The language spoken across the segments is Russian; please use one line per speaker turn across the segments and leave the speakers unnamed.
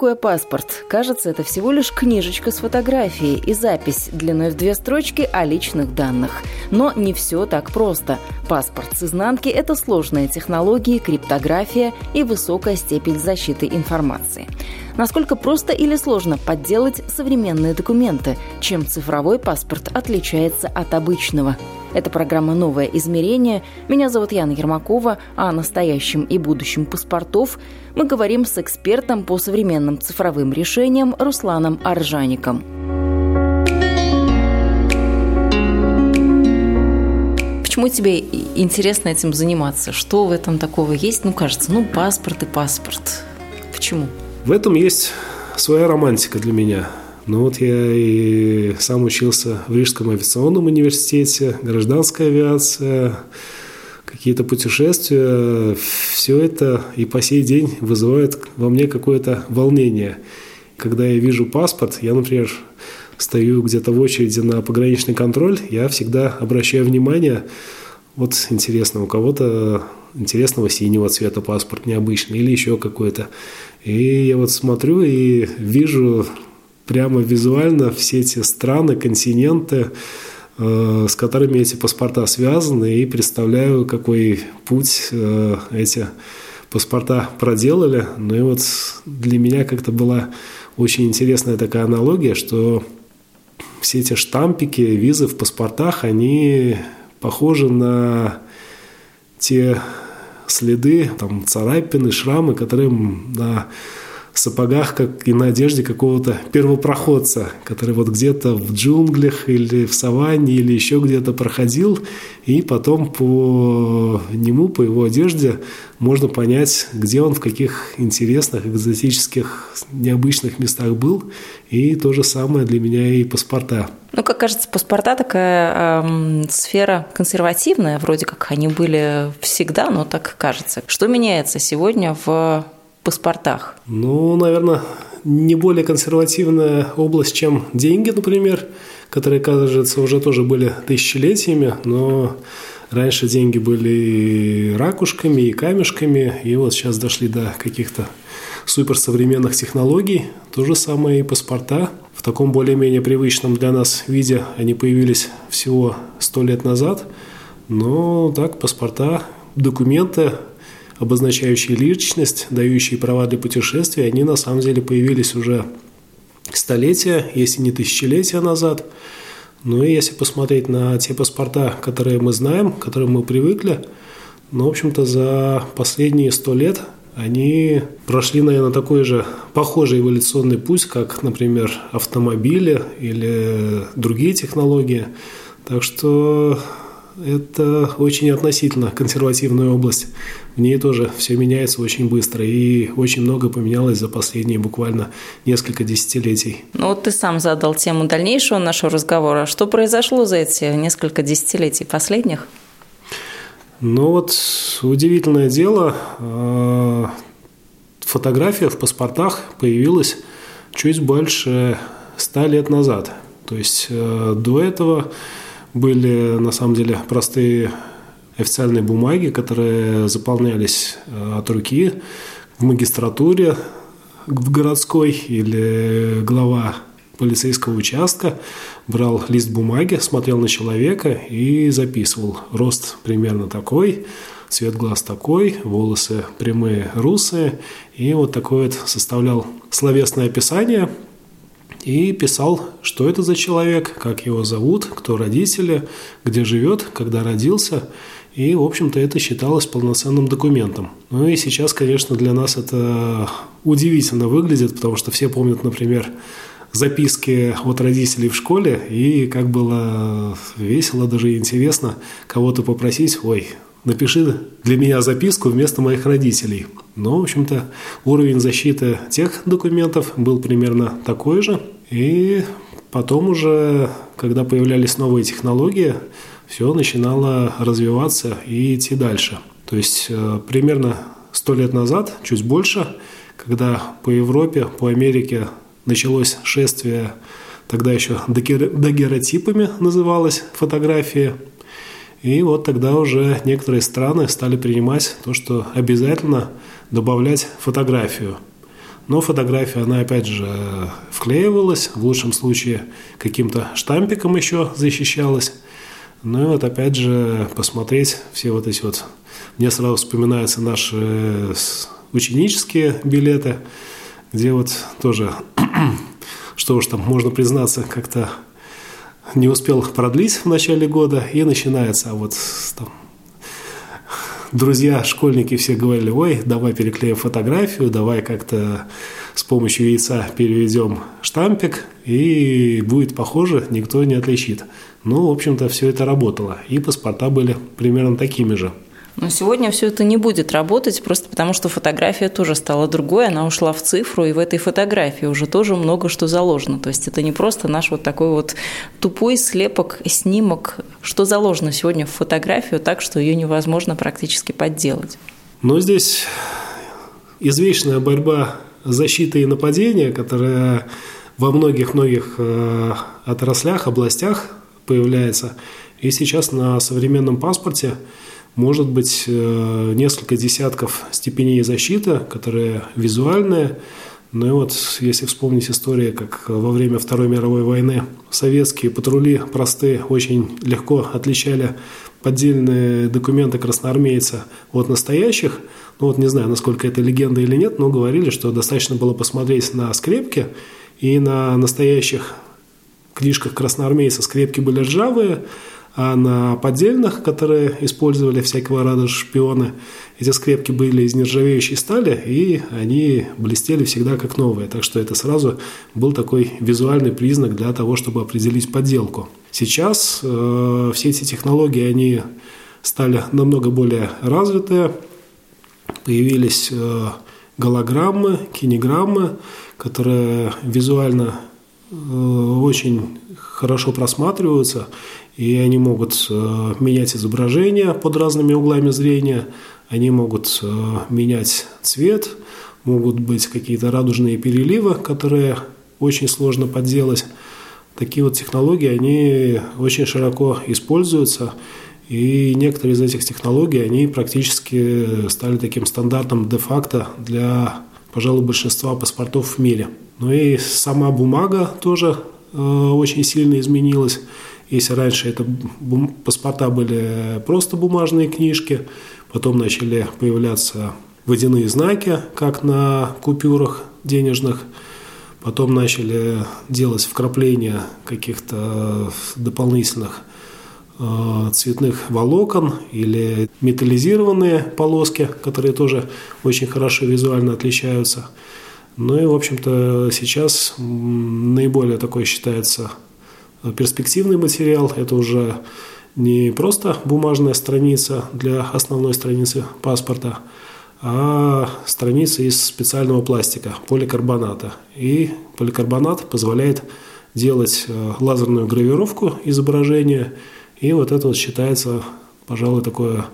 такое паспорт? Кажется, это всего лишь книжечка с фотографией и запись длиной в две строчки о личных данных. Но не все так просто. Паспорт с изнанки – это сложные технологии, криптография и высокая степень защиты информации. Насколько просто или сложно подделать современные документы? Чем цифровой паспорт отличается от обычного? Это программа «Новое измерение». Меня зовут Яна Ермакова, а о настоящем и будущем паспортов мы говорим с экспертом по современным цифровым решениям Русланом Аржаником. Почему тебе интересно этим заниматься? Что в этом такого есть? Ну, кажется, ну, паспорт и паспорт. Почему?
В этом есть своя романтика для меня – ну вот я и сам учился в Рижском авиационном университете, гражданская авиация, какие-то путешествия. Все это и по сей день вызывает во мне какое-то волнение. Когда я вижу паспорт, я, например, стою где-то в очереди на пограничный контроль, я всегда обращаю внимание, вот интересно, у кого-то интересного синего цвета паспорт необычный или еще какой-то. И я вот смотрю и вижу прямо визуально все эти страны, континенты, э, с которыми эти паспорта связаны, и представляю, какой путь э, эти паспорта проделали. Ну и вот для меня как-то была очень интересная такая аналогия, что все эти штампики, визы в паспортах, они похожи на те следы, там, царапины, шрамы, которые на сапогах, как и на одежде какого-то первопроходца, который вот где-то в джунглях или в саванне или еще где-то проходил, и потом по нему, по его одежде можно понять, где он, в каких интересных, экзотических, необычных местах был. И то же самое для меня и паспорта.
Ну, как кажется, паспорта такая э, сфера консервативная, вроде как они были всегда, но так кажется. Что меняется сегодня в паспортах?
Ну, наверное, не более консервативная область, чем деньги, например, которые, кажется, уже тоже были тысячелетиями, но раньше деньги были и ракушками, и камешками, и вот сейчас дошли до каких-то суперсовременных технологий. То же самое и паспорта. В таком более-менее привычном для нас виде они появились всего сто лет назад. Но так, паспорта, документы обозначающие личность, дающие права для путешествий, они на самом деле появились уже столетия, если не тысячелетия назад. Ну и если посмотреть на те паспорта, которые мы знаем, к которым мы привыкли, ну, в общем-то, за последние сто лет они прошли, наверное, такой же похожий эволюционный путь, как, например, автомобили или другие технологии. Так что это очень относительно консервативная область. В ней тоже все меняется очень быстро, и очень много поменялось за последние буквально несколько десятилетий.
Ну вот ты сам задал тему дальнейшего нашего разговора. Что произошло за эти несколько десятилетий последних?
Ну вот удивительное дело, э, фотография в паспортах появилась чуть больше ста лет назад. То есть э, до этого были на самом деле простые официальные бумаги, которые заполнялись э, от руки в магистратуре в городской или глава полицейского участка брал лист бумаги, смотрел на человека и записывал. Рост примерно такой, цвет глаз такой, волосы прямые, русые. И вот такое вот составлял словесное описание – и писал, что это за человек, как его зовут, кто родители, где живет, когда родился. И, в общем-то, это считалось полноценным документом. Ну и сейчас, конечно, для нас это удивительно выглядит, потому что все помнят, например, записки от родителей в школе, и как было весело, даже интересно кого-то попросить, ой, напиши для меня записку вместо моих родителей. Но, в общем-то, уровень защиты тех документов был примерно такой же. И потом уже, когда появлялись новые технологии, все начинало развиваться и идти дальше. То есть э, примерно сто лет назад, чуть больше, когда по Европе, по Америке началось шествие, тогда еще дагеротипами называлась фотография, и вот тогда уже некоторые страны стали принимать то, что обязательно добавлять фотографию. Но фотография, она опять же вклеивалась, в лучшем случае каким-то штампиком еще защищалась. Ну и вот опять же посмотреть все вот эти вот... Мне сразу вспоминаются наши ученические билеты, где вот тоже, что уж там, можно признаться, как-то не успел продлить в начале года, и начинается. А вот там, друзья, школьники все говорили, ой, давай переклеим фотографию, давай как-то с помощью яйца переведем штампик, и будет похоже, никто не отличит. Ну, в общем-то, все это работало, и паспорта были примерно такими же.
Но сегодня все это не будет работать, просто потому что фотография тоже стала другой, она ушла в цифру, и в этой фотографии уже тоже много что заложено. То есть это не просто наш вот такой вот тупой слепок, снимок, что заложено сегодня в фотографию так, что ее невозможно практически подделать.
Но здесь извечная борьба защиты и нападения, которая во многих-многих э, отраслях, областях появляется. И сейчас на современном паспорте может быть э, несколько десятков степеней защиты, которые визуальные. Ну и вот, если вспомнить историю, как во время Второй мировой войны советские патрули простые очень легко отличали поддельные документы красноармейца от настоящих. Ну вот не знаю, насколько это легенда или нет, но говорили, что достаточно было посмотреть на скрепки и на настоящих книжках красноармейца скрепки были ржавые, а на поддельных, которые использовали всякого рода шпионы, эти скрепки были из нержавеющей стали, и они блестели всегда как новые. Так что это сразу был такой визуальный признак для того, чтобы определить подделку. Сейчас э, все эти технологии, они стали намного более развитые. Появились э, голограммы, кинеграммы, которые визуально э, очень хорошо просматриваются и они могут э, менять изображение под разными углами зрения, они могут э, менять цвет, могут быть какие-то радужные переливы, которые очень сложно подделать. Такие вот технологии, они очень широко используются, и некоторые из этих технологий, они практически стали таким стандартом де-факто для, пожалуй, большинства паспортов в мире. Ну и сама бумага тоже э, очень сильно изменилась. Если раньше это паспорта были просто бумажные книжки, потом начали появляться водяные знаки, как на купюрах денежных, потом начали делать вкрапления каких-то дополнительных э, цветных волокон или металлизированные полоски, которые тоже очень хорошо визуально отличаются. Ну и, в общем-то, сейчас наиболее такой считается перспективный материал. Это уже не просто бумажная страница для основной страницы паспорта, а страница из специального пластика, поликарбоната. И поликарбонат позволяет делать э, лазерную гравировку изображения. И вот это вот считается, пожалуй, такое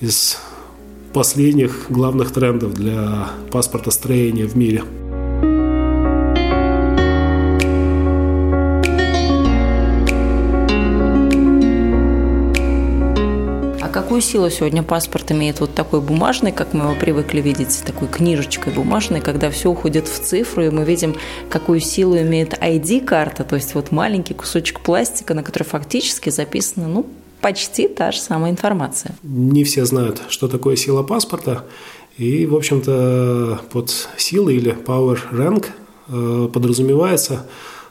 из последних главных трендов для паспорта строения в мире.
Какую силу сегодня паспорт имеет вот такой бумажный, как мы его привыкли видеть, такой книжечкой бумажной, когда все уходит в цифру, и мы видим, какую силу имеет ID-карта, то есть вот маленький кусочек пластика, на который фактически записана, ну, почти та же самая информация.
Не все знают, что такое сила паспорта, и, в общем-то, под силой или power rank э, подразумевается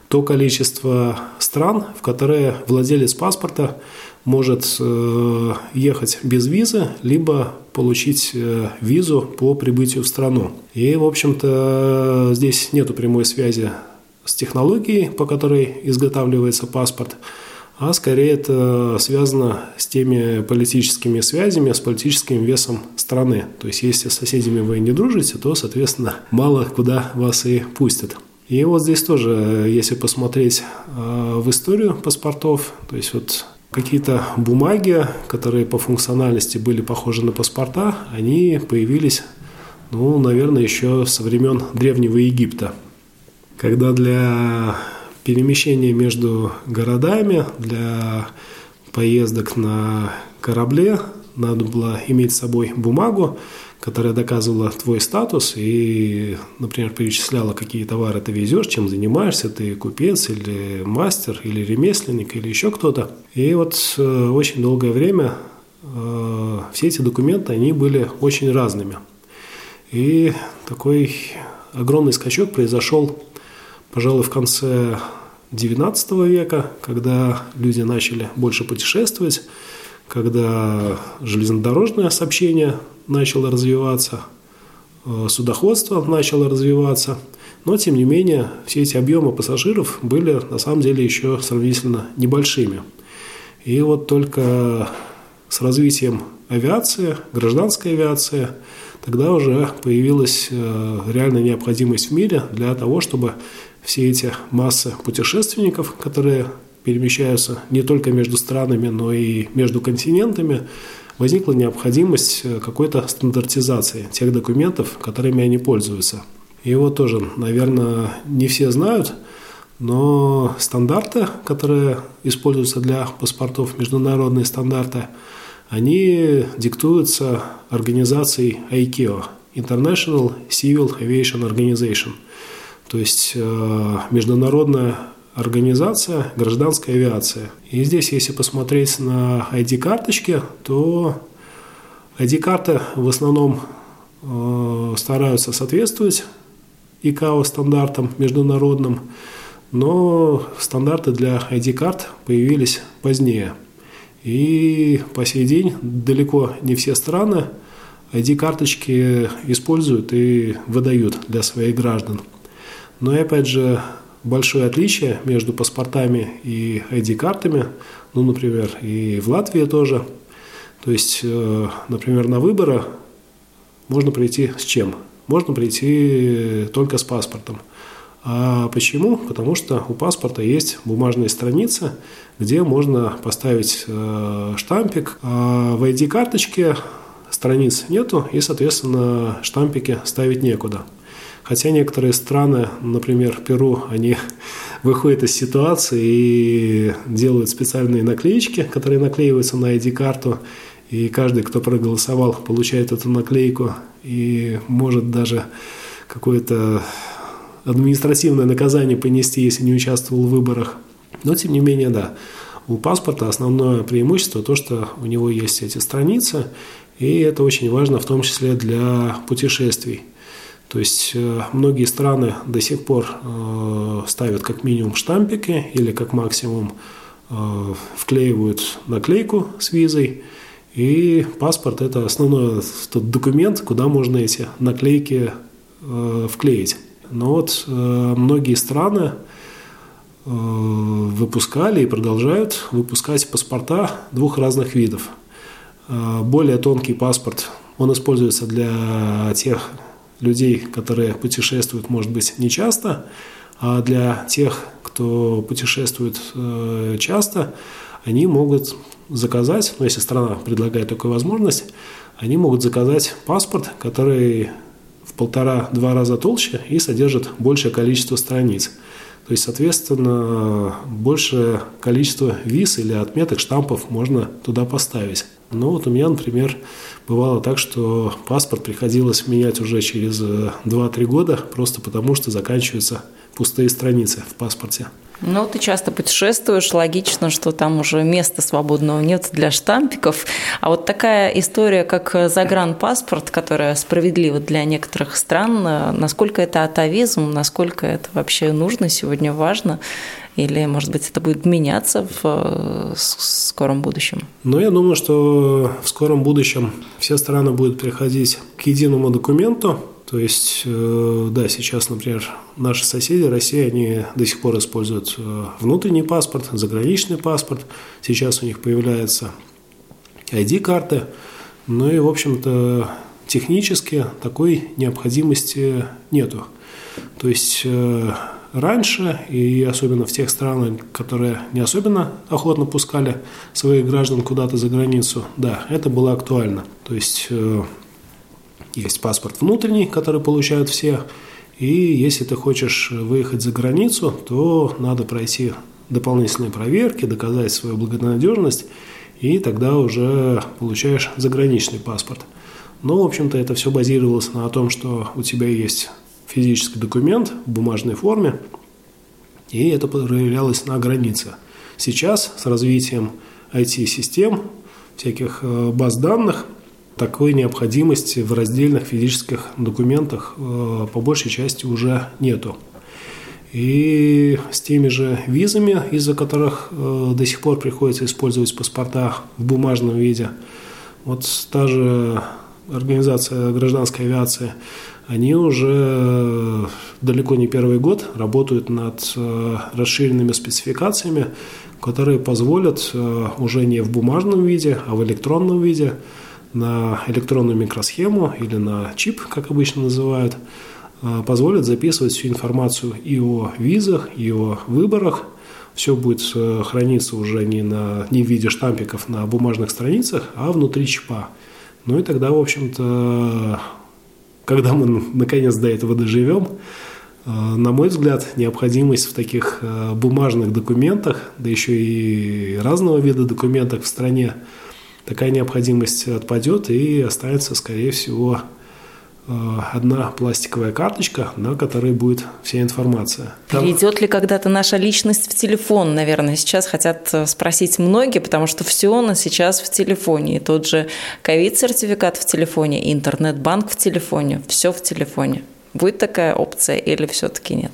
то количество стран, в которые владелец паспорта может э, ехать без визы, либо получить э, визу по прибытию в страну. И, в общем-то, здесь нет прямой связи с технологией, по которой изготавливается паспорт, а скорее это связано с теми политическими связями, с политическим весом страны. То есть, если с соседями вы не дружите, то, соответственно, мало куда вас и пустят. И вот здесь тоже, если посмотреть э, в историю паспортов, то есть вот какие-то бумаги, которые по функциональности были похожи на паспорта, они появились, ну, наверное, еще со времен Древнего Египта, когда для перемещения между городами, для поездок на корабле надо было иметь с собой бумагу, которая доказывала твой статус и, например, перечисляла, какие товары ты везешь, чем занимаешься, ты купец или мастер, или ремесленник, или еще кто-то. И вот э, очень долгое время э, все эти документы, они были очень разными. И такой огромный скачок произошел, пожалуй, в конце XIX века, когда люди начали больше путешествовать, когда железнодорожное сообщение начало развиваться, э, судоходство начало развиваться, но, тем не менее, все эти объемы пассажиров были на самом деле еще сравнительно небольшими. И вот только с развитием авиации, гражданской авиации, тогда уже появилась э, реальная необходимость в мире для того, чтобы все эти массы путешественников, которые перемещаются не только между странами, но и между континентами, возникла необходимость э, какой-то стандартизации тех документов, которыми они пользуются. Вот тоже, наверное, не все знают, но стандарты, которые используются для паспортов, международные стандарты, они диктуются организацией ICAO – International Civil Aviation Organization – то есть э, международная организация гражданской авиации. И здесь, если посмотреть на ID-карточки, то ID-карты в основном э, стараются соответствовать ИКАО стандартам международным, но стандарты для ID-карт появились позднее. И по сей день далеко не все страны ID-карточки используют и выдают для своих граждан. Но опять же, большое отличие между паспортами и ID-картами, ну, например, и в Латвии тоже. То есть, э, например, на выборы можно прийти с чем? Можно прийти только с паспортом. А почему? Потому что у паспорта есть бумажные страницы, где можно поставить э, штампик. А в ID-карточке страниц нету, и, соответственно, штампики ставить некуда. Хотя некоторые страны, например, Перу, они выходят из ситуации и делают специальные наклеечки, которые наклеиваются на ID-карту, и каждый, кто проголосовал, получает эту наклейку и может даже какое-то административное наказание понести, если не участвовал в выборах. Но, тем не менее, да, у паспорта основное преимущество то, что у него есть эти страницы, и это очень важно в том числе для путешествий. То есть э, многие страны до сих пор э, ставят как минимум штампики или как максимум э, вклеивают наклейку с визой. И паспорт – это основной тот документ, куда можно эти наклейки вклеить. Но вот многие страны выпускали и продолжают выпускать паспорта двух разных видов. Более тонкий паспорт, он используется для тех людей, которые путешествуют, может быть, не часто, а для тех, кто путешествует э, часто, они могут заказать, ну, если страна предлагает такую возможность, они могут заказать паспорт, который в полтора-два раза толще и содержит большее количество страниц. То есть, соответственно, большее количество виз или отметок, штампов можно туда поставить. Ну вот у меня, например, бывало так, что паспорт приходилось менять уже через 2-3 э, года, просто потому что заканчиваются пустые страницы в паспорте.
Ну, ты часто путешествуешь, логично, что там уже места свободного нет для штампиков. А вот такая история, как загранпаспорт, которая справедлива для некоторых стран, насколько это атовизм, насколько это вообще нужно сегодня, важно, или, может быть, это будет меняться в э, скором будущем?
Ну, я думаю, что в скором будущем все страны будут переходить к единому документу, То есть, э, да, сейчас, например, наши соседи, Россия, они до сих пор используют э, внутренний паспорт, заграничный паспорт. Сейчас у них появляются ID-карты. Ну и, в общем-то, технически такой необходимости нету. То есть э, раньше, и особенно в тех странах, которые не особенно охотно пускали своих граждан куда-то за границу, да, это было актуально. То есть есть паспорт внутренний, который получают все, и если ты хочешь выехать за границу, то надо пройти дополнительные проверки, доказать свою благонадежность, и тогда уже получаешь заграничный паспорт. Но, в общем-то, это все базировалось на том, что у тебя есть физический документ в бумажной форме, и это проявлялось на границе. Сейчас с развитием IT-систем, всяких э, баз данных, такой необходимости в раздельных физических документах э, по большей части уже нету. И с теми же визами, из-за которых э, до сих пор приходится использовать паспорта в бумажном виде, вот та же организация гражданской авиации, они уже далеко не первый год работают над э, расширенными спецификациями, которые позволят уже не в бумажном виде, а в электронном виде на электронную микросхему или на чип, как обычно называют, позволит записывать всю информацию и о визах, и о выборах. Все будет э, храниться уже не, на, не в виде штампиков на бумажных страницах, а внутри чипа. Ну и тогда, в общем-то, когда мы наконец до этого доживем, э, на мой взгляд, необходимость в таких э, бумажных документах, да еще и разного вида документах в стране, такая необходимость отпадет и останется, скорее всего, одна пластиковая карточка, на которой будет вся информация.
Перейдет ли когда-то наша личность в телефон, наверное, сейчас хотят э, спросить многие, потому что все у нас сейчас в телефоне. И тот же ковид-сертификат в телефоне, интернет-банк в телефоне, все в телефоне. Будет такая опция или все-таки нет?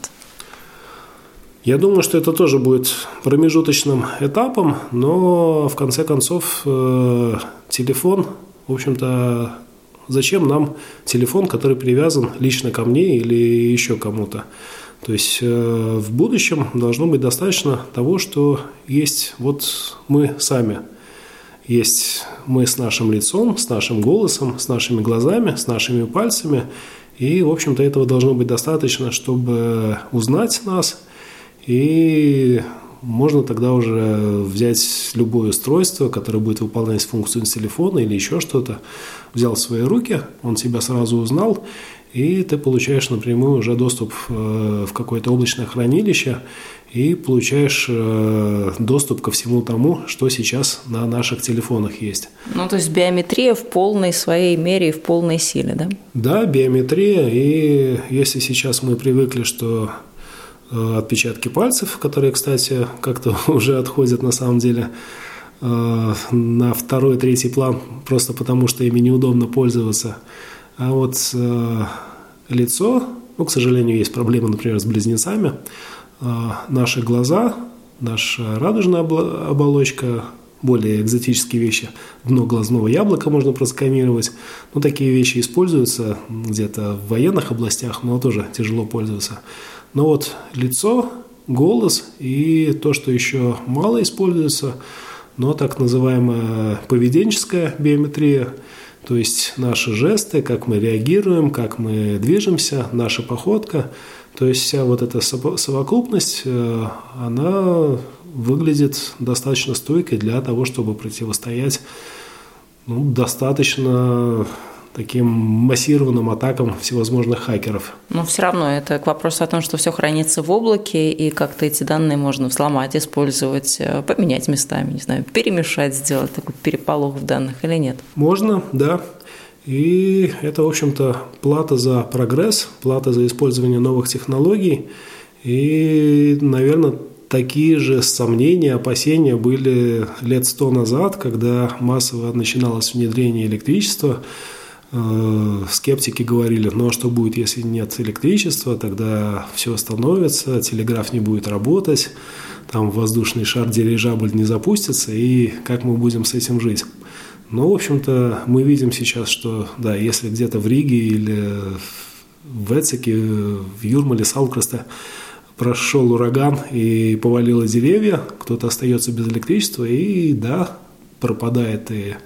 Я думаю, что это тоже будет промежуточным этапом, но в конце концов э, телефон, в общем-то, зачем нам телефон, который привязан лично ко мне или еще кому-то? То есть э, в будущем должно быть достаточно того, что есть вот мы сами. Есть мы с нашим лицом, с нашим голосом, с нашими глазами, с нашими пальцами. И, в общем-то, этого должно быть достаточно, чтобы узнать нас – и можно тогда уже взять любое устройство, которое будет выполнять функцию телефона или еще что-то, взял в свои руки, он тебя сразу узнал, и ты получаешь напрямую уже доступ э, в какое-то облачное хранилище и получаешь э, доступ ко всему тому, что сейчас на наших телефонах есть.
Ну, то есть биометрия в полной своей мере и в полной силе, да?
Да, биометрия. И если сейчас мы привыкли, что Э, отпечатки пальцев, которые, кстати, как-то уже отходят на самом деле на второй, третий план, просто потому что ими неудобно пользоваться. А вот э, лицо, ну, к сожалению, есть проблемы, например, с близнецами. Наши глаза, наша радужная оболочка, более экзотические вещи. Дно глазного яблока можно просканировать. Ну, такие вещи используются где-то в военных областях, но тоже тяжело пользоваться. Но вот лицо, голос и то, что еще мало используется, но так называемая поведенческая биометрия, то есть наши жесты, как мы реагируем, как мы движемся, наша походка, то есть вся вот эта совокупность, э, она выглядит достаточно стойкой для того, чтобы противостоять ну, достаточно таким массированным атакам всевозможных хакеров.
Но все равно это к вопросу о том, что все хранится в облаке, и как-то эти данные можно взломать, использовать, э, поменять местами, не знаю, перемешать, сделать такой переполох в данных или нет?
Можно, да. И это, в общем-то, плата за прогресс, плата за использование новых технологий. И, наверное, такие же сомнения, опасения были лет сто назад, когда массово начиналось внедрение электричества. Э, скептики говорили, ну а что будет, если нет электричества, тогда все остановится, телеграф не будет работать, там воздушный шар дирижабль не запустится, и как мы будем с этим жить? Ну, в общем-то, мы видим сейчас, что, да, если где-то в Риге или в Эцике, в Юрмале, Салкрасте прошел ураган и повалило деревья, кто-то остается без электричества, и да, пропадает и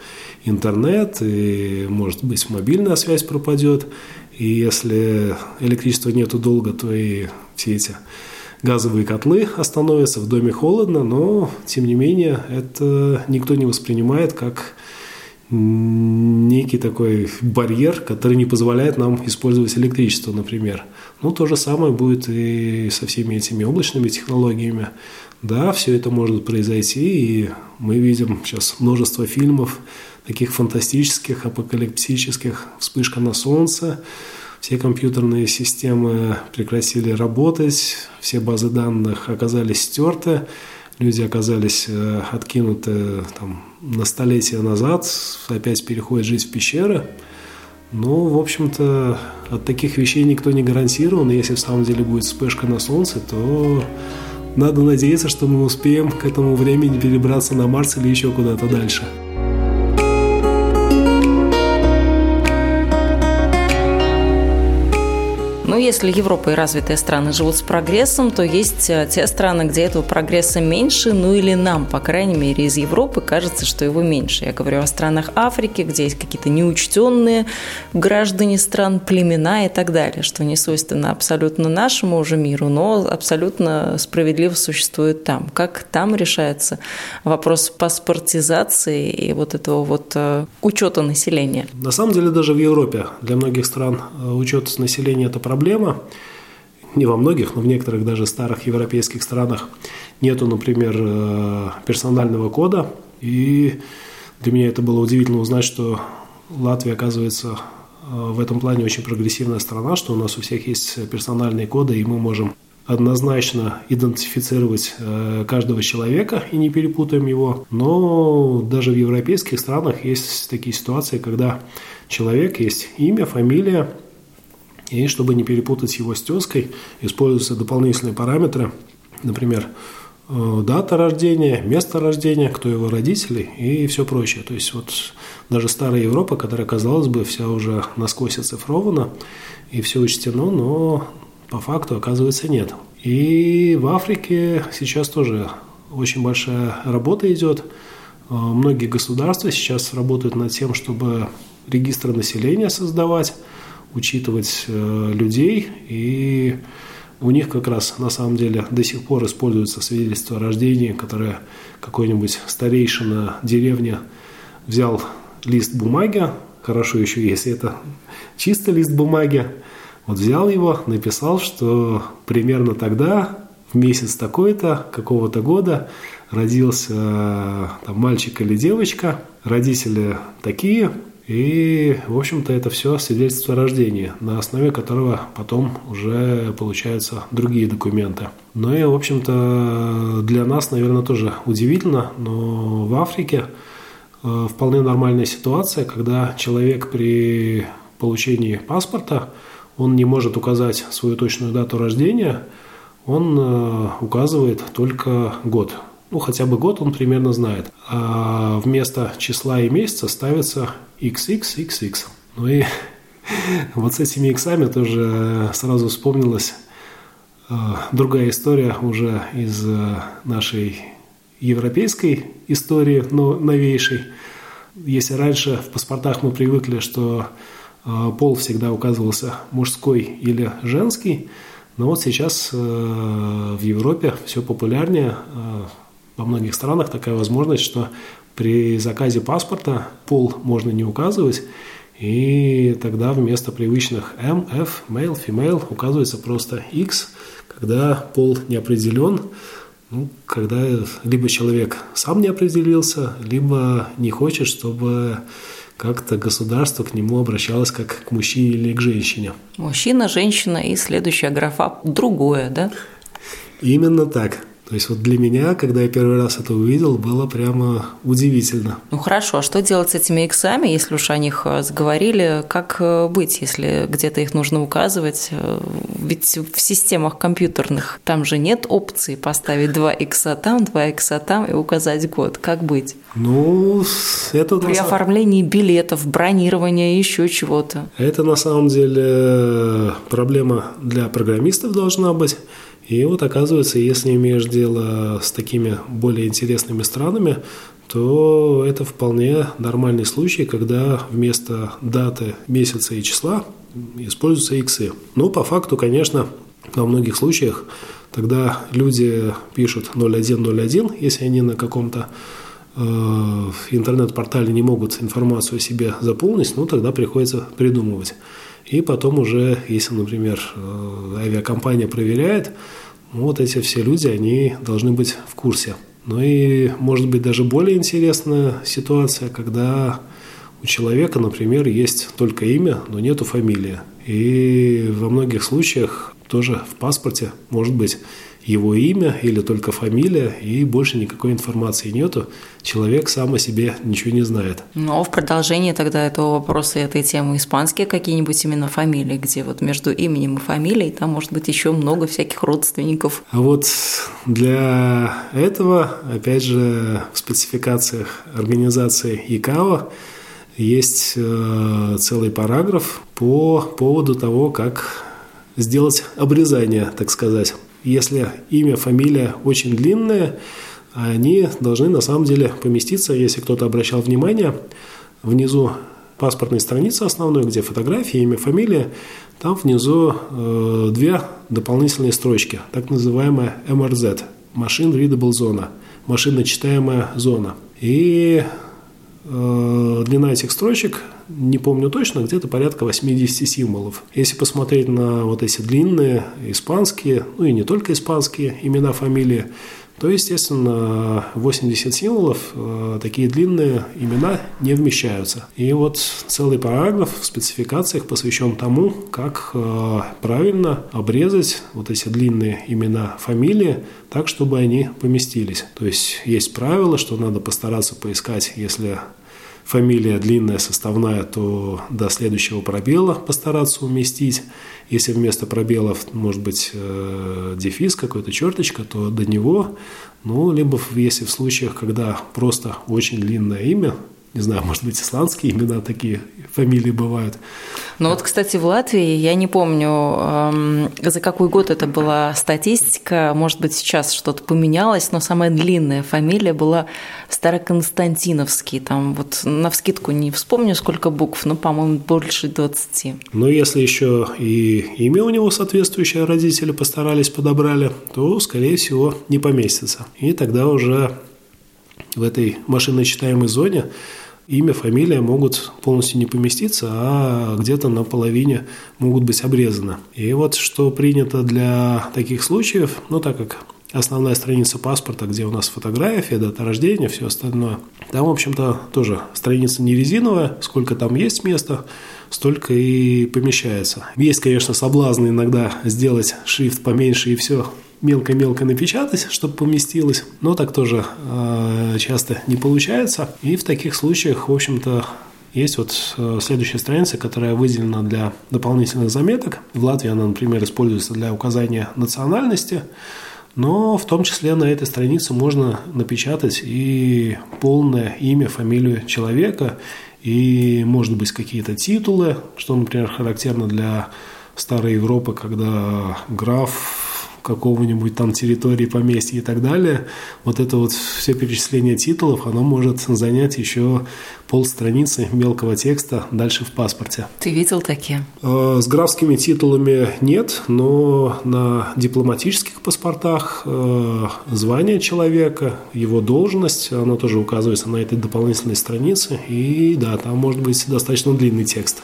интернет, и, может быть, мобильная связь пропадет, и если электричества нету долго, то и все эти газовые котлы остановятся, в доме холодно, но, тем не менее, это никто не воспринимает как некий такой барьер, который не позволяет нам использовать электричество, например. Ну, то же самое будет и со всеми этими облачными технологиями. Да, все это может произойти, и мы видим сейчас множество фильмов, таких фантастических, апокалиптических, «Вспышка на солнце», все компьютерные системы прекратили работать, все базы данных оказались стерты, люди оказались э, откинуты там, на столетия назад, опять переходят жить в пещеры. Ну, в общем-то, от таких вещей никто не гарантирован. Если в самом деле будет вспышка на Солнце, то надо надеяться, что мы успеем к этому времени перебраться на Марс или еще куда-то дальше.
Ну, если Европа и развитые страны живут с прогрессом, то есть э, те страны, где этого прогресса меньше, ну или нам, по крайней мере, из Европы кажется, что его меньше. Я говорю о странах Африки, где есть какие-то неучтенные граждане стран, племена и так далее, что не свойственно абсолютно нашему уже миру, но абсолютно справедливо существует там. Как там решается вопрос паспортизации и вот этого вот э, учета населения?
На самом деле даже в Европе для многих стран э, учет населения – это проблема, проблема. Не во многих, но в некоторых даже старых европейских странах нету, например, э, персонального кода. И для меня это было удивительно узнать, что Латвия, оказывается, э, в этом плане очень прогрессивная страна, что у нас у всех есть персональные коды, и мы можем однозначно идентифицировать э, каждого человека и не перепутаем его. Но даже в европейских странах есть такие ситуации, когда человек есть имя, фамилия, и чтобы не перепутать его с тезкой, используются дополнительные параметры, например, э, дата рождения, место рождения, кто его родители и все прочее. То есть вот даже старая Европа, которая, казалось бы, вся уже насквозь оцифрована и все учтено, но по факту, оказывается, нет. И в Африке сейчас тоже очень большая работа идет. Э, многие государства сейчас работают над тем, чтобы регистры населения создавать, учитывать э, людей, и у них как раз на самом деле до сих пор используется свидетельство о рождении, которое какой-нибудь старейшина деревни взял лист бумаги, хорошо еще если это чисто лист бумаги, вот взял его, написал, что примерно тогда, в месяц такой-то, какого-то года, родился э, там, мальчик или девочка, родители такие, и, в общем-то, это все свидетельство о рождении, на основе которого потом уже получаются другие документы. Ну и, в общем-то, для нас, наверное, тоже удивительно, но в Африке э, вполне нормальная ситуация, когда человек при получении паспорта, он не может указать свою точную дату рождения, он э, указывает только год ну, хотя бы год он примерно знает. А вместо числа и месяца ставится XXXX. Ну и вот с этими иксами тоже сразу вспомнилась э, другая история уже из э, нашей европейской истории, но новейшей. Если раньше в паспортах мы привыкли, что э, пол всегда указывался мужской или женский, но вот сейчас в Европе все популярнее во многих странах такая возможность, что при заказе паспорта пол можно не указывать, и тогда вместо привычных M, F, male, female указывается просто X, когда пол не определен, ну, когда либо человек сам не определился, либо не хочет, чтобы как-то государство к нему обращалось как к мужчине или к женщине.
Мужчина, женщина и следующая графа другое, да?
Именно так. То есть вот для меня, когда я первый раз это увидел, было прямо удивительно.
Ну хорошо, а что делать с этими иксами, если уж о них э, заговорили? Как э, быть, если где-то их нужно указывать? Э, ведь в системах компьютерных там же нет опции поставить два икса там, два икса там и указать год. Как быть?
Ну, это...
При оформлении билетов, бронирования, еще чего-то.
Это на самом деле проблема для программистов должна быть. И вот оказывается, если имеешь дело с такими более интересными странами, то это вполне нормальный случай, когда вместо даты, месяца и числа используются иксы. Но по факту, конечно, во многих случаях тогда люди пишут 0101, если они на каком-то э, интернет-портале не могут информацию о себе заполнить, ну тогда приходится придумывать. И потом уже, если, например, э, авиакомпания проверяет, вот эти все люди, они должны быть в курсе. Ну и, может быть, даже более интересная ситуация, когда у человека, например, есть только имя, но нету фамилии. И во многих случаях тоже в паспорте может быть его имя или только фамилия, и больше никакой информации нету. Человек сам о себе ничего не знает.
Ну, а в продолжении тогда этого вопроса этой темы испанские какие-нибудь именно фамилии, где вот между именем и фамилией там может быть еще много всяких родственников.
А вот для этого, опять же, в спецификациях организации ИКАО есть э, целый параграф по поводу того, как сделать обрезание, так сказать если имя, фамилия очень длинные, они должны на самом деле поместиться, если кто-то обращал внимание, внизу паспортной страницы основной, где фотография, имя, фамилия, там внизу э, две дополнительные строчки, так называемая MRZ, Machine Readable Zone, машиночитаемая зона. И длина этих строчек не помню точно, где-то порядка 80 символов. Если посмотреть на вот эти длинные испанские, ну и не только испанские имена, фамилии, то, естественно, 80 символов, э, такие длинные имена не вмещаются. И вот целый параграф в спецификациях посвящен тому, как э, правильно обрезать вот эти длинные имена, фамилии, так, чтобы они поместились. То есть есть правило, что надо постараться поискать, если фамилия длинная, составная, то до следующего пробела постараться уместить. Если вместо пробелов может быть э, дефис, какой-то черточка, то до него, ну, либо если в случаях, когда просто очень длинное имя, не знаю, может быть, исландские имена такие фамилии бывают.
Ну вот, кстати, в Латвии, я не помню, эм, за какой год это была статистика, может быть, сейчас что-то поменялось, но самая длинная фамилия была Староконстантиновский, там вот на вскидку не вспомню, сколько букв, но, по-моему, больше 20.
Но если еще и имя у него соответствующее родители постарались, подобрали, то, скорее всего, не поместится. И тогда уже в этой машиночитаемой зоне имя, фамилия могут полностью не поместиться, а где-то на половине могут быть обрезаны. И вот что принято для таких случаев, ну так как основная страница паспорта, где у нас фотография, дата рождения, все остальное. Там, в общем-то, тоже страница не резиновая, сколько там есть места, столько и помещается. Есть, конечно, соблазн иногда сделать шрифт поменьше и все мелко-мелко напечатать, чтобы поместилось, но так тоже э, часто не получается. И в таких случаях, в общем-то, есть вот э, следующая страница, которая выделена для дополнительных заметок. В Латвии она, например, используется для указания национальности, но в том числе на этой странице можно напечатать и полное имя, фамилию человека, и, может быть, какие-то титулы, что, например, характерно для старой Европы, когда граф какого-нибудь там территории, поместья и так далее, вот это вот все перечисление титулов, оно может занять еще полстраницы мелкого текста дальше в паспорте.
Ты видел такие?
Э, с графскими титулами нет, но на дипломатических паспортах э, звание человека, его должность, оно тоже указывается на этой дополнительной странице, и да, там может быть достаточно длинный текст.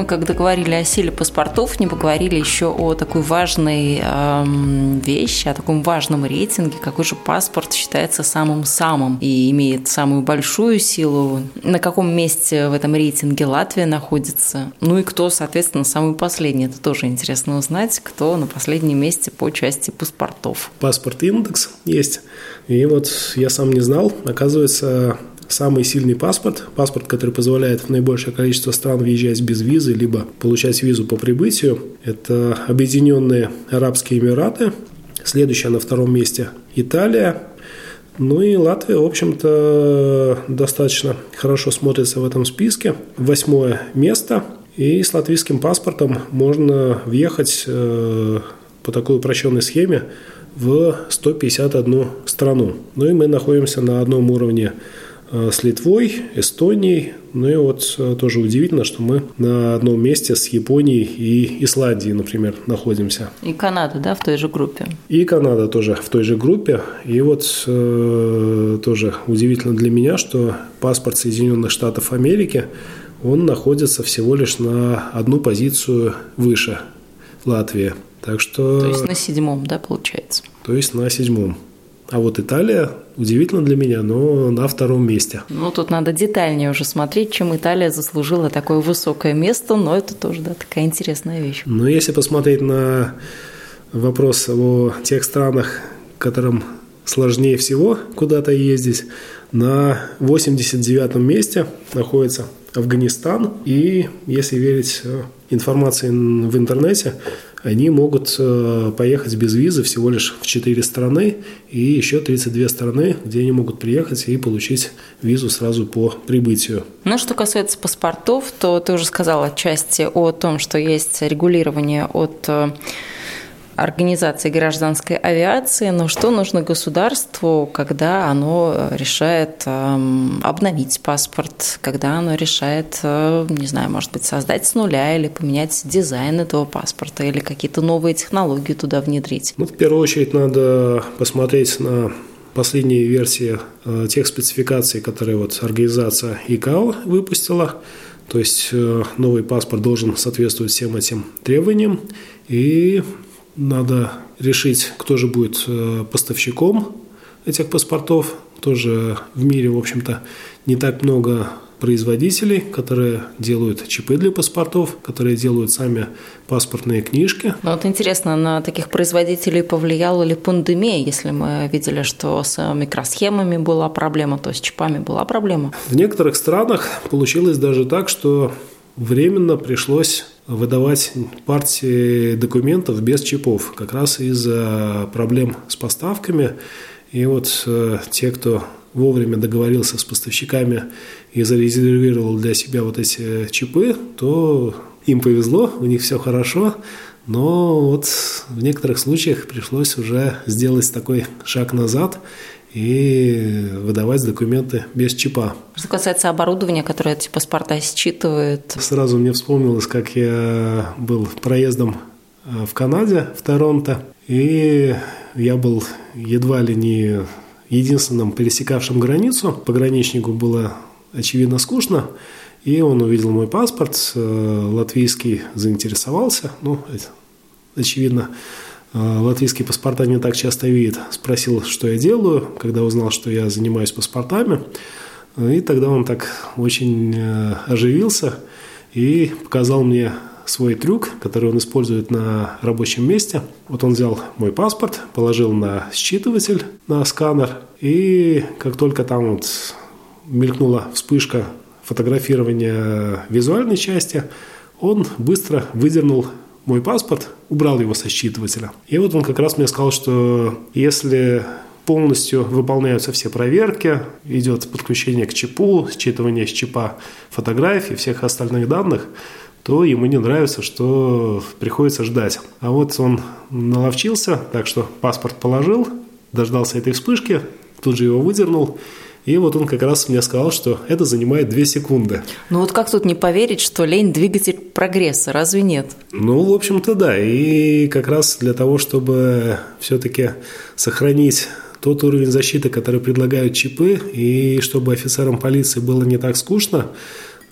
Мы мы, когда говорили о силе паспортов, не поговорили еще о такой важной эм, вещи, о таком важном рейтинге, какой же паспорт считается самым-самым и имеет самую большую силу. На каком месте в этом рейтинге Латвия находится? Ну и кто, соответственно, самый последний? Это тоже интересно узнать, кто на последнем месте по части паспортов.
Паспорт индекс есть. И вот я сам не знал, оказывается, самый сильный паспорт, паспорт, который позволяет в наибольшее количество стран въезжать без визы, либо получать визу по прибытию, это Объединенные Арабские Эмираты, следующая на втором месте Италия, ну и Латвия, в общем-то, достаточно хорошо смотрится в этом списке. Восьмое место. И с латвийским паспортом можно въехать э, по такой упрощенной схеме в 151 страну. Ну и мы находимся на одном уровне с Литвой, Эстонией. Ну и вот э, тоже удивительно, что мы на одном месте с Японией и Исландией, например, находимся.
И Канада, да, в той же группе?
И Канада тоже в той же группе. И вот э, тоже удивительно для меня, что паспорт Соединенных Штатов Америки, он находится всего лишь на одну позицию выше Латвии. Так что...
То есть на седьмом, да, получается?
То есть на седьмом. А вот Италия, удивительно для меня, но на втором месте.
Ну, тут надо детальнее уже смотреть, чем Италия заслужила такое высокое место, но это тоже, да, такая интересная вещь.
Но если посмотреть на вопрос о тех странах, которым сложнее всего куда-то ездить, на 89-м месте находится Афганистан. И если верить э, информации в интернете, они могут э, поехать без визы всего лишь в 4 страны и еще 32 страны, где они могут приехать и получить визу сразу по прибытию.
Ну, что касается паспортов, то ты уже сказала отчасти о том, что есть регулирование от э, организации гражданской авиации, но что нужно государству, когда оно решает эм, обновить паспорт, когда оно решает, э, не знаю, может быть, создать с нуля или поменять дизайн этого паспорта или какие-то новые технологии туда внедрить?
Ну, в первую очередь надо посмотреть на последние версии э, тех спецификаций, которые вот организация ИКАО выпустила. То есть э, новый паспорт должен соответствовать всем этим требованиям. И надо решить, кто же будет э, поставщиком этих паспортов. Тоже в мире, в общем-то, не так много производителей, которые делают чипы для паспортов, которые делают сами паспортные книжки.
Ну вот интересно, на таких производителей повлияла ли пандемия, если мы видели, что с микросхемами была проблема, то с чипами была проблема?
В некоторых странах получилось даже так, что временно пришлось выдавать партии документов без чипов, как раз из-за проблем с поставками. И вот э, те, кто вовремя договорился с поставщиками и зарезервировал для себя вот эти чипы, то им повезло, у них все хорошо, но вот в некоторых случаях пришлось уже сделать такой шаг назад и выдавать документы без чипа.
Что касается оборудования, которое эти паспорта считывает?
Сразу мне вспомнилось, как я был проездом э, в Канаде, в Торонто, и я был едва ли не единственным пересекавшим границу. Пограничнику было, очевидно, скучно, и он увидел мой паспорт, э, латвийский, заинтересовался, ну, очевидно, латвийские паспорта не так часто видит. Спросил, что я делаю, когда узнал, что я занимаюсь паспортами. И тогда он так очень э, оживился и показал мне свой трюк, который он использует на рабочем месте. Вот он взял мой паспорт, положил на считыватель, на сканер, и как только там вот мелькнула вспышка фотографирования визуальной части, он быстро выдернул мой паспорт, убрал его со считывателя. И вот он как раз мне сказал, что если полностью выполняются все проверки, идет подключение к чипу, считывание с чипа фотографий, всех остальных данных, то ему не нравится, что приходится ждать. А вот он наловчился, так что паспорт положил, дождался этой вспышки, тут же его выдернул, и вот он как раз мне сказал, что это занимает 2 секунды.
Ну вот как тут не поверить, что лень – двигатель прогресса, разве нет?
Ну, в общем-то, да. И как раз для того, чтобы все-таки сохранить тот уровень защиты, который предлагают чипы, и чтобы офицерам полиции было не так скучно,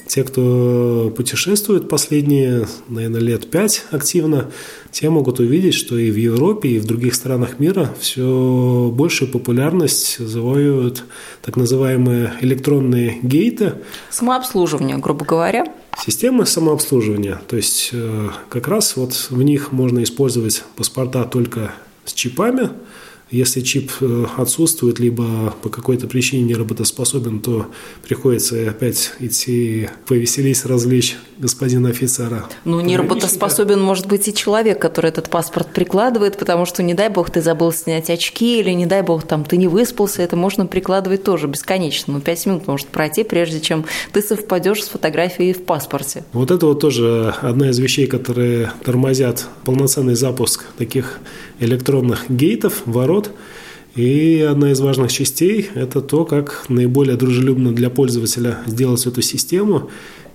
те, кто путешествует последние, наверное, лет пять активно, те могут увидеть, что и в Европе, и в других странах мира все большую популярность завоюют так называемые электронные гейты.
Самообслуживание, грубо говоря.
Системы самообслуживания, то есть э, как раз вот в них можно использовать паспорта только с чипами, если чип э, отсутствует, либо по какой-то причине не работоспособен, то приходится опять идти повеселись, развлечь господина офицера.
Ну, не работоспособен может быть и человек, который этот паспорт прикладывает, потому что, не дай бог, ты забыл снять очки, или, не дай бог, там, ты не выспался, это можно прикладывать тоже бесконечно. Ну, пять минут может пройти, прежде чем ты совпадешь с фотографией в паспорте.
Вот это вот тоже одна из вещей, которые тормозят полноценный запуск таких электронных гейтов, ворот. И одна из важных частей – это то, как наиболее дружелюбно для пользователя сделать эту систему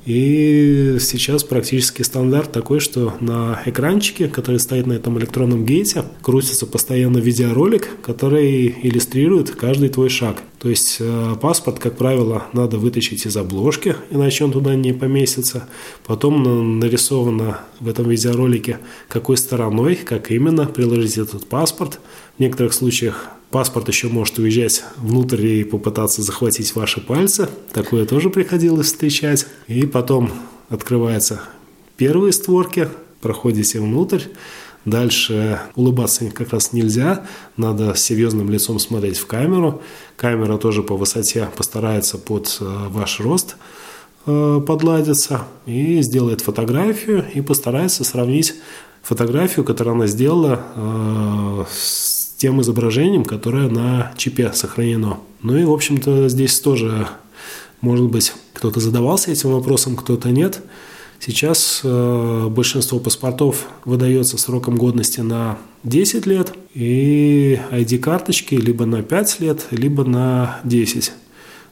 и сейчас практически стандарт такой, что на экранчике, который стоит на этом электронном гейте, крутится постоянно видеоролик, который иллюстрирует каждый твой шаг. То есть э, паспорт, как правило, надо вытащить из обложки, иначе он туда не поместится. Потом нарисовано в этом видеоролике, какой стороной, как именно приложить этот паспорт. В некоторых случаях Паспорт еще может уезжать внутрь и попытаться захватить ваши пальцы. Такое тоже приходилось встречать. И потом открываются первые створки, проходите внутрь. Дальше улыбаться как раз нельзя, надо серьезным лицом смотреть в камеру. Камера тоже по высоте постарается под э, ваш рост э, подладиться и сделает фотографию и постарается сравнить фотографию, которую она сделала э, с тем изображением, которое на чипе сохранено. Ну и, в общем-то, здесь тоже, может быть, кто-то задавался этим вопросом, кто-то нет. Сейчас э, большинство паспортов выдается сроком годности на 10 лет и ID-карточки либо на 5 лет, либо на 10.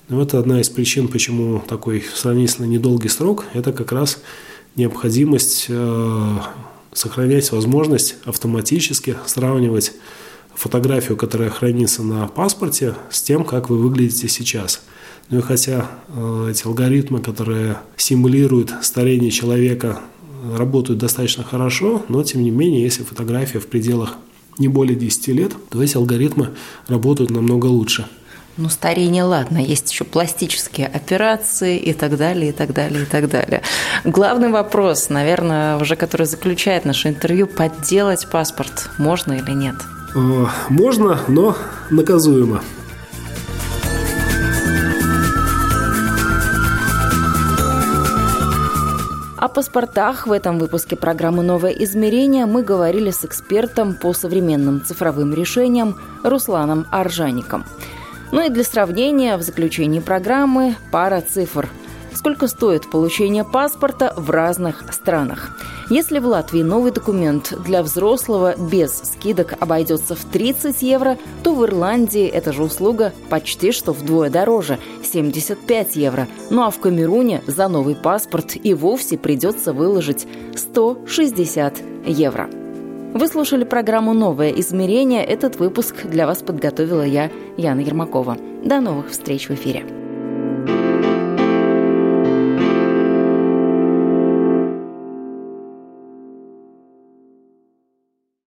Но это одна из причин, почему такой сравнительно недолгий срок. Это как раз необходимость э, сохранять возможность автоматически сравнивать фотографию, которая хранится на паспорте, с тем, как вы выглядите сейчас. Ну и хотя э, эти алгоритмы, которые симулируют старение человека, работают достаточно хорошо, но тем не менее, если фотография в пределах не более 10 лет, то эти алгоритмы работают намного лучше.
Ну, старение, ладно, есть еще пластические операции и так далее, и так далее, и так далее. Главный вопрос, наверное, уже который заключает наше интервью, подделать паспорт можно или нет?
Э, можно, но наказуемо.
О паспортах в этом выпуске программы «Новое измерение» мы говорили с экспертом по современным цифровым решениям Русланом Аржаником. Ну и для сравнения в заключении программы пара цифр – сколько стоит получение паспорта в разных странах. Если в Латвии новый документ для взрослого без скидок обойдется в 30 евро, то в Ирландии эта же услуга почти что вдвое дороже – 75 евро. Ну а в Камеруне за новый паспорт и вовсе придется выложить 160 евро. Вы слушали программу «Новое измерение». Этот выпуск для вас подготовила я, Яна Ермакова. До новых встреч в эфире.